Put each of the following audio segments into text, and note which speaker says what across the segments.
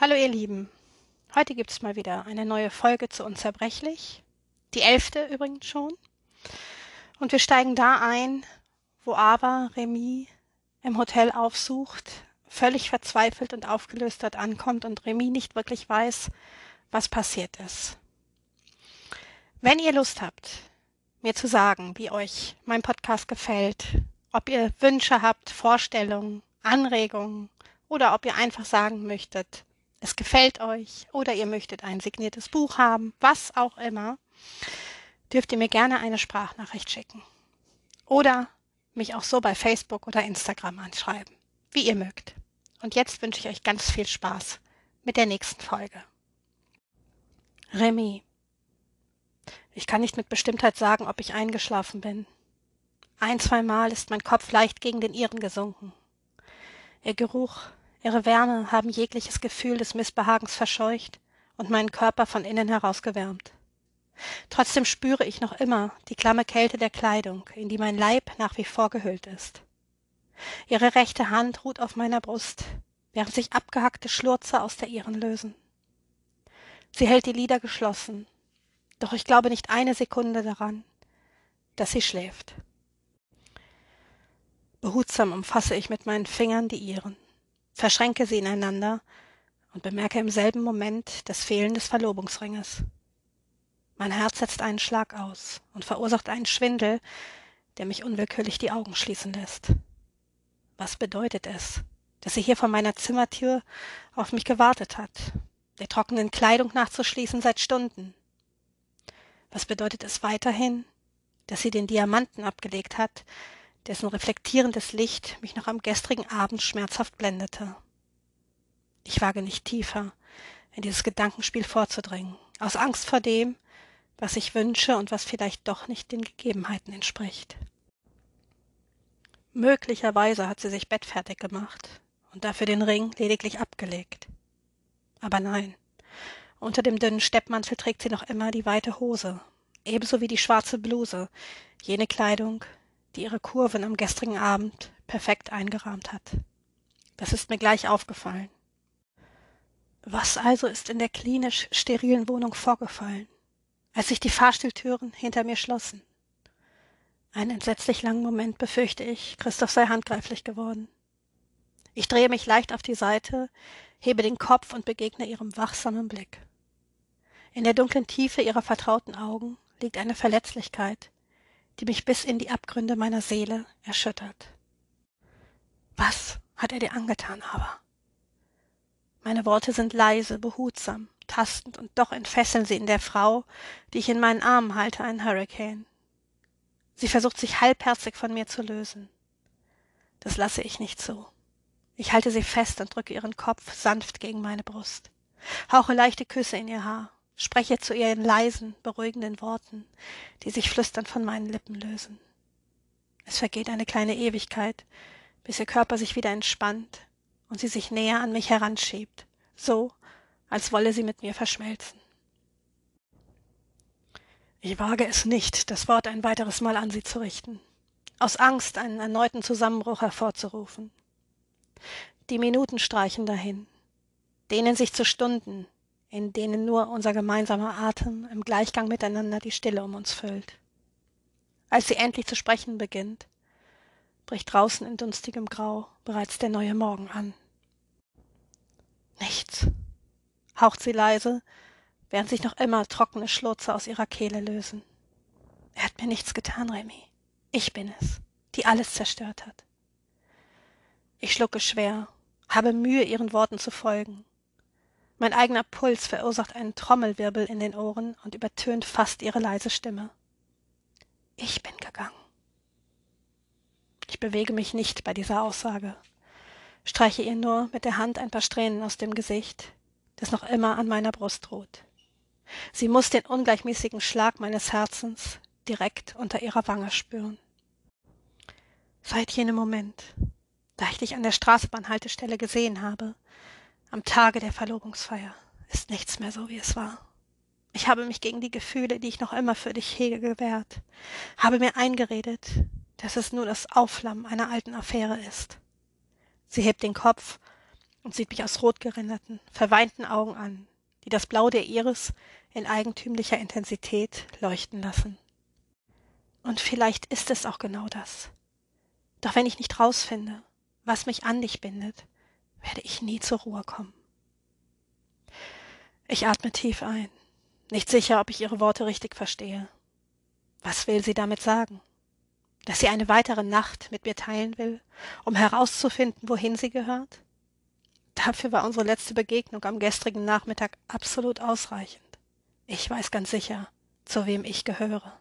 Speaker 1: Hallo ihr Lieben, heute gibt es mal wieder eine neue Folge zu Unzerbrechlich, die elfte übrigens schon. Und wir steigen da ein, wo Ava Remy im Hotel aufsucht, völlig verzweifelt und aufgelöst dort ankommt und Remy nicht wirklich weiß, was passiert ist. Wenn ihr Lust habt, mir zu sagen, wie euch mein Podcast gefällt, ob ihr Wünsche habt, Vorstellungen, Anregungen oder ob ihr einfach sagen möchtet, es gefällt euch oder ihr möchtet ein signiertes Buch haben, was auch immer, dürft ihr mir gerne eine Sprachnachricht schicken. Oder mich auch so bei Facebook oder Instagram anschreiben, wie ihr mögt. Und jetzt wünsche ich euch ganz viel Spaß mit der nächsten Folge. Remy. Ich kann nicht mit Bestimmtheit sagen, ob ich eingeschlafen bin. Ein, zweimal ist mein Kopf leicht gegen den ihren gesunken. Ihr Geruch, Ihre Wärme haben jegliches Gefühl des Missbehagens verscheucht und meinen Körper von innen heraus gewärmt. Trotzdem spüre ich noch immer die klamme Kälte der Kleidung, in die mein Leib nach wie vor gehüllt ist. Ihre rechte Hand ruht auf meiner Brust, während sich abgehackte Schlurze aus der ihren lösen. Sie hält die Lider geschlossen, doch ich glaube nicht eine Sekunde daran, dass sie schläft. Behutsam umfasse ich mit meinen Fingern die ihren verschränke sie ineinander und bemerke im selben Moment das Fehlen des Verlobungsringes. Mein Herz setzt einen Schlag aus und verursacht einen Schwindel, der mich unwillkürlich die Augen schließen lässt. Was bedeutet es, dass sie hier vor meiner Zimmertür auf mich gewartet hat, der trockenen Kleidung nachzuschließen seit Stunden? Was bedeutet es weiterhin, dass sie den Diamanten abgelegt hat, dessen reflektierendes Licht mich noch am gestrigen Abend schmerzhaft blendete. Ich wage nicht tiefer, in dieses Gedankenspiel vorzudringen, aus Angst vor dem, was ich wünsche und was vielleicht doch nicht den Gegebenheiten entspricht. Möglicherweise hat sie sich bettfertig gemacht und dafür den Ring lediglich abgelegt. Aber nein, unter dem dünnen Steppmantel trägt sie noch immer die weite Hose, ebenso wie die schwarze Bluse, jene Kleidung, die ihre Kurven am gestrigen Abend perfekt eingerahmt hat. Das ist mir gleich aufgefallen. Was also ist in der klinisch sterilen Wohnung vorgefallen, als sich die Fahrstuhltüren hinter mir schlossen? Einen entsetzlich langen Moment befürchte ich, Christoph sei handgreiflich geworden. Ich drehe mich leicht auf die Seite, hebe den Kopf und begegne ihrem wachsamen Blick. In der dunklen Tiefe ihrer vertrauten Augen liegt eine Verletzlichkeit, die mich bis in die Abgründe meiner Seele erschüttert. Was hat er dir angetan, aber? Meine Worte sind leise, behutsam, tastend, und doch entfesseln sie in der Frau, die ich in meinen Armen halte, einen Hurricane. Sie versucht sich halbherzig von mir zu lösen. Das lasse ich nicht zu. Ich halte sie fest und drücke ihren Kopf sanft gegen meine Brust, hauche leichte Küsse in ihr Haar, spreche zu ihr in leisen, beruhigenden Worten, die sich flüsternd von meinen Lippen lösen. Es vergeht eine kleine Ewigkeit, bis ihr Körper sich wieder entspannt und sie sich näher an mich heranschiebt, so, als wolle sie mit mir verschmelzen. Ich wage es nicht, das Wort ein weiteres Mal an sie zu richten, aus Angst, einen erneuten Zusammenbruch hervorzurufen. Die Minuten streichen dahin, dehnen sich zu Stunden, in denen nur unser gemeinsamer Atem im Gleichgang miteinander die Stille um uns füllt. Als sie endlich zu sprechen beginnt, bricht draußen in dunstigem Grau bereits der neue Morgen an. Nichts, haucht sie leise, während sich noch immer trockene Schlurze aus ihrer Kehle lösen. Er hat mir nichts getan, Remy. Ich bin es, die alles zerstört hat. Ich schlucke schwer, habe Mühe, ihren Worten zu folgen. Mein eigener Puls verursacht einen Trommelwirbel in den Ohren und übertönt fast ihre leise Stimme. Ich bin gegangen. Ich bewege mich nicht bei dieser Aussage, streiche ihr nur mit der Hand ein paar Strähnen aus dem Gesicht, das noch immer an meiner Brust ruht. Sie muss den ungleichmäßigen Schlag meines Herzens direkt unter ihrer Wange spüren. Seit jenem Moment, da ich dich an der Straßenbahnhaltestelle gesehen habe, am Tage der Verlobungsfeier ist nichts mehr so, wie es war. Ich habe mich gegen die Gefühle, die ich noch immer für dich hege, gewehrt, habe mir eingeredet, dass es nur das Aufflammen einer alten Affäre ist. Sie hebt den Kopf und sieht mich aus rotgerinderten, verweinten Augen an, die das Blau der Iris in eigentümlicher Intensität leuchten lassen. Und vielleicht ist es auch genau das. Doch wenn ich nicht rausfinde, was mich an dich bindet, werde ich nie zur Ruhe kommen. Ich atme tief ein, nicht sicher, ob ich ihre Worte richtig verstehe. Was will sie damit sagen? Dass sie eine weitere Nacht mit mir teilen will, um herauszufinden, wohin sie gehört? Dafür war unsere letzte Begegnung am gestrigen Nachmittag absolut ausreichend. Ich weiß ganz sicher, zu wem ich gehöre.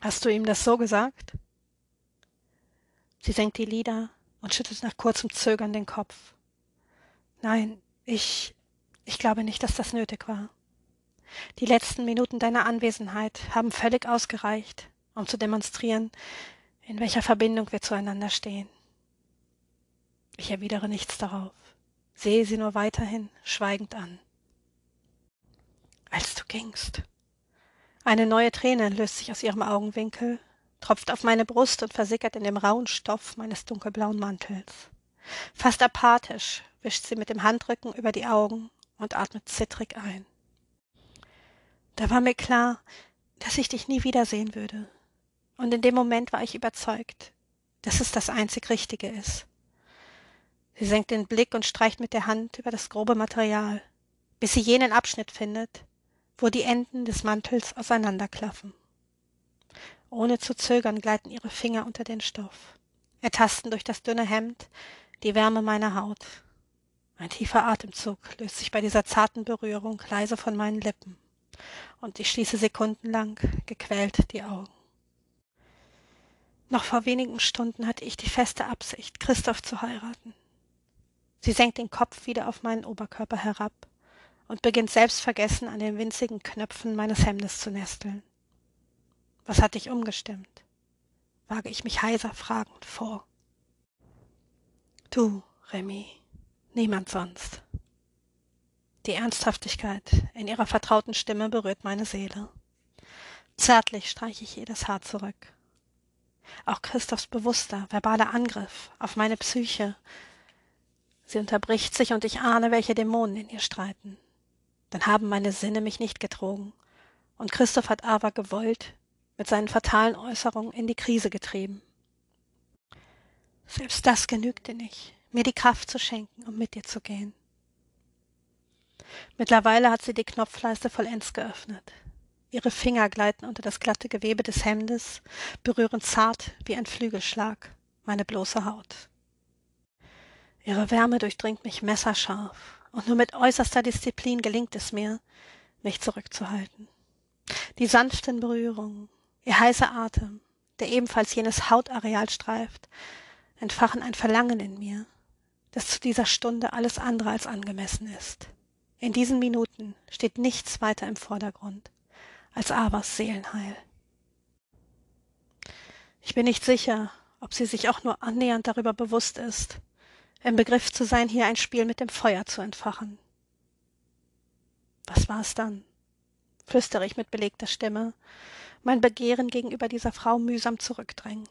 Speaker 1: Hast du ihm das so gesagt? Sie senkt die Lider und schüttelt nach kurzem Zögern den Kopf. Nein, ich, ich glaube nicht, dass das nötig war. Die letzten Minuten deiner Anwesenheit haben völlig ausgereicht, um zu demonstrieren, in welcher Verbindung wir zueinander stehen. Ich erwidere nichts darauf, sehe sie nur weiterhin schweigend an. Als du gingst. Eine neue Träne löst sich aus ihrem Augenwinkel, tropft auf meine Brust und versickert in dem rauen Stoff meines dunkelblauen Mantels. Fast apathisch wischt sie mit dem Handrücken über die Augen und atmet zittrig ein. Da war mir klar, dass ich dich nie wiedersehen würde. Und in dem Moment war ich überzeugt, dass es das einzig Richtige ist. Sie senkt den Blick und streicht mit der Hand über das grobe Material, bis sie jenen Abschnitt findet, wo die Enden des Mantels auseinanderklaffen. Ohne zu zögern gleiten ihre Finger unter den Stoff, ertasten durch das dünne Hemd die Wärme meiner Haut. Ein tiefer Atemzug löst sich bei dieser zarten Berührung leise von meinen Lippen, und ich schließe sekundenlang gequält die Augen. Noch vor wenigen Stunden hatte ich die feste Absicht, Christoph zu heiraten. Sie senkt den Kopf wieder auf meinen Oberkörper herab und beginnt selbstvergessen an den winzigen Knöpfen meines Hemdes zu nesteln. Was hat dich umgestimmt? wage ich mich heiser fragend vor. Du, Remy, niemand sonst. Die Ernsthaftigkeit in ihrer vertrauten Stimme berührt meine Seele. Zärtlich streiche ich ihr das Haar zurück. Auch Christophs bewusster, verbaler Angriff auf meine Psyche. Sie unterbricht sich und ich ahne, welche Dämonen in ihr streiten dann haben meine Sinne mich nicht getrogen. Und Christoph hat Ava gewollt, mit seinen fatalen Äußerungen in die Krise getrieben. Selbst das genügte nicht, mir die Kraft zu schenken, um mit dir zu gehen. Mittlerweile hat sie die Knopfleiste vollends geöffnet. Ihre Finger gleiten unter das glatte Gewebe des Hemdes, berühren zart wie ein Flügelschlag meine bloße Haut. Ihre Wärme durchdringt mich messerscharf, und nur mit äußerster Disziplin gelingt es mir, mich zurückzuhalten. Die sanften Berührungen, ihr heißer Atem, der ebenfalls jenes Hautareal streift, entfachen ein Verlangen in mir, das zu dieser Stunde alles andere als angemessen ist. In diesen Minuten steht nichts weiter im Vordergrund als Avas Seelenheil. Ich bin nicht sicher, ob sie sich auch nur annähernd darüber bewusst ist, im Begriff zu sein, hier ein Spiel mit dem Feuer zu entfachen. Was war es dann? flüstere ich mit belegter Stimme, mein Begehren gegenüber dieser Frau mühsam zurückdrängend.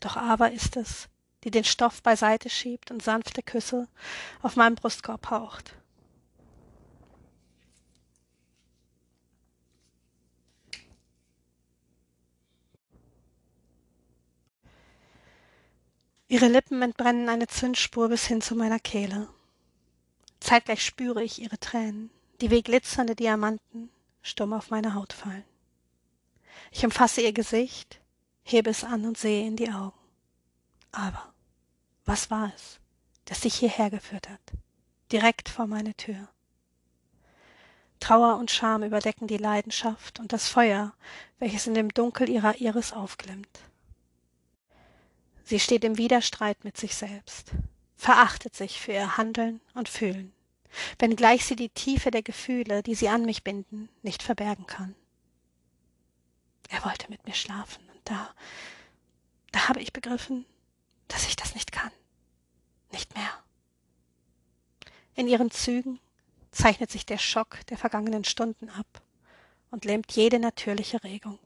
Speaker 1: Doch Ava ist es, die den Stoff beiseite schiebt und sanfte Küsse auf meinem Brustkorb haucht. Ihre Lippen entbrennen eine Zündspur bis hin zu meiner Kehle. Zeitgleich spüre ich ihre Tränen, die wie glitzernde Diamanten stumm auf meine Haut fallen. Ich umfasse ihr Gesicht, hebe es an und sehe in die Augen. Aber was war es, das dich hierher geführt hat, direkt vor meine Tür? Trauer und Scham überdecken die Leidenschaft und das Feuer, welches in dem Dunkel ihrer Iris aufglimmt. Sie steht im Widerstreit mit sich selbst, verachtet sich für ihr Handeln und Fühlen, wenngleich sie die Tiefe der Gefühle, die sie an mich binden, nicht verbergen kann. Er wollte mit mir schlafen, und da, da habe ich begriffen, dass ich das nicht kann. Nicht mehr. In ihren Zügen zeichnet sich der Schock der vergangenen Stunden ab und lähmt jede natürliche Regung.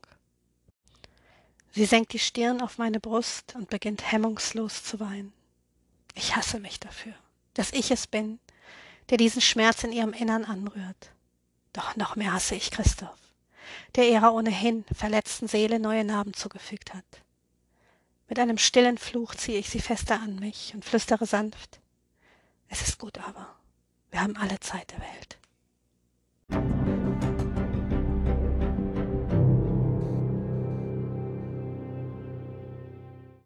Speaker 1: Sie senkt die Stirn auf meine Brust und beginnt hemmungslos zu weinen. Ich hasse mich dafür, dass ich es bin, der diesen Schmerz in ihrem Innern anrührt. Doch noch mehr hasse ich Christoph, der ihrer ohnehin verletzten Seele neue Narben zugefügt hat. Mit einem stillen Fluch ziehe ich sie fester an mich und flüstere sanft. Es ist gut aber. Wir haben alle Zeit der Welt.